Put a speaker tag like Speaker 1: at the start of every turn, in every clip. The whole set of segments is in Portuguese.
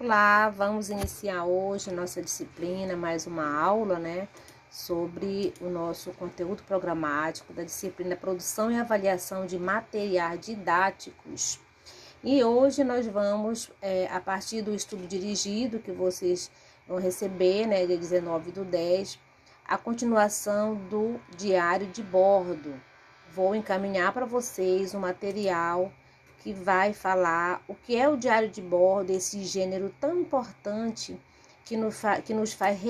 Speaker 1: Olá, vamos iniciar hoje nossa disciplina, mais uma aula, né, sobre o nosso conteúdo programático da disciplina Produção e Avaliação de Materiais Didáticos. E hoje nós vamos, é, a partir do estudo dirigido que vocês vão receber, né, dia 19 do 10, a continuação do diário de bordo. Vou encaminhar para vocês o material que vai falar o que é o diário de bordo, esse gênero tão importante que nos, que nos faz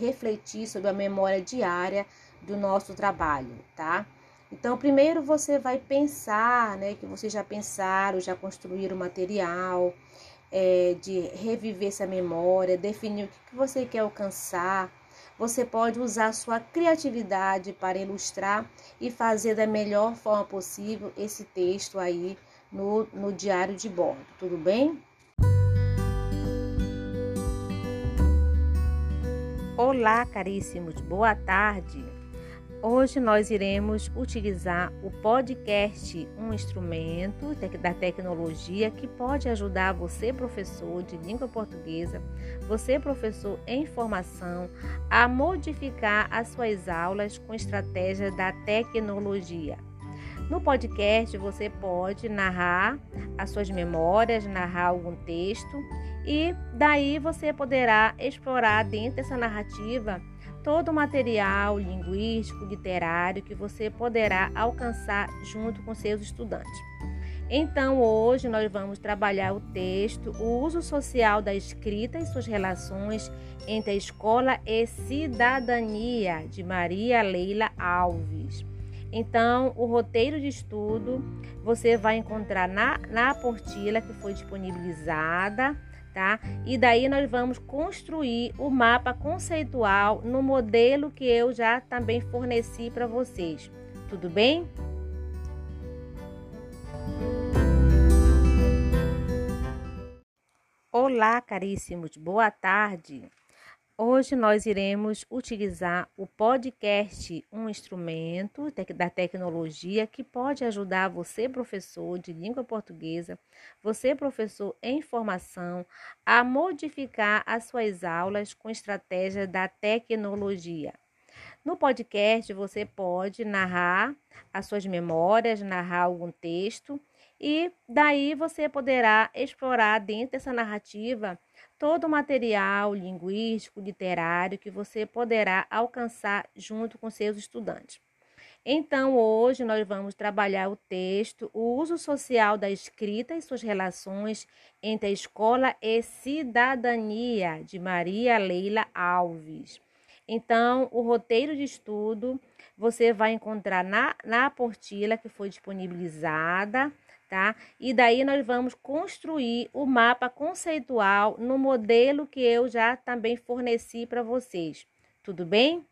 Speaker 1: refletir sobre a memória diária do nosso trabalho, tá? Então, primeiro você vai pensar, né, que vocês já pensaram, já construíram o material, é, de reviver essa memória, definir o que você quer alcançar. Você pode usar sua criatividade para ilustrar e fazer da melhor forma possível esse texto aí no, no diário de bordo, tudo bem? Olá, caríssimos, boa tarde. Hoje nós iremos utilizar o podcast, um instrumento da tecnologia que pode ajudar você, professor de língua portuguesa, você, professor em formação, a modificar as suas aulas com estratégia da tecnologia. No podcast você pode narrar as suas memórias, narrar algum texto e daí você poderá explorar dentro dessa narrativa todo o material linguístico, literário que você poderá alcançar junto com seus estudantes. Então, hoje nós vamos trabalhar o texto, o uso social da escrita e suas relações entre a escola e cidadania, de Maria Leila Alves. Então, o roteiro de estudo você vai encontrar na, na apostila que foi disponibilizada, tá? E daí nós vamos construir o mapa conceitual no modelo que eu já também forneci para vocês. Tudo bem? Olá, caríssimos, boa tarde. Hoje nós iremos utilizar o podcast, um instrumento da tecnologia que pode ajudar você, professor de língua portuguesa, você, professor em formação, a modificar as suas aulas com estratégia da tecnologia. No podcast, você pode narrar as suas memórias, narrar algum texto e daí você poderá explorar dentro dessa narrativa todo o material linguístico, literário que você poderá alcançar junto com seus estudantes. Então, hoje nós vamos trabalhar o texto, o uso social da escrita e suas relações entre a escola e cidadania, de Maria Leila Alves. Então, o roteiro de estudo você vai encontrar na, na apostila que foi disponibilizada tá? E daí nós vamos construir o mapa conceitual no modelo que eu já também forneci para vocês. Tudo bem?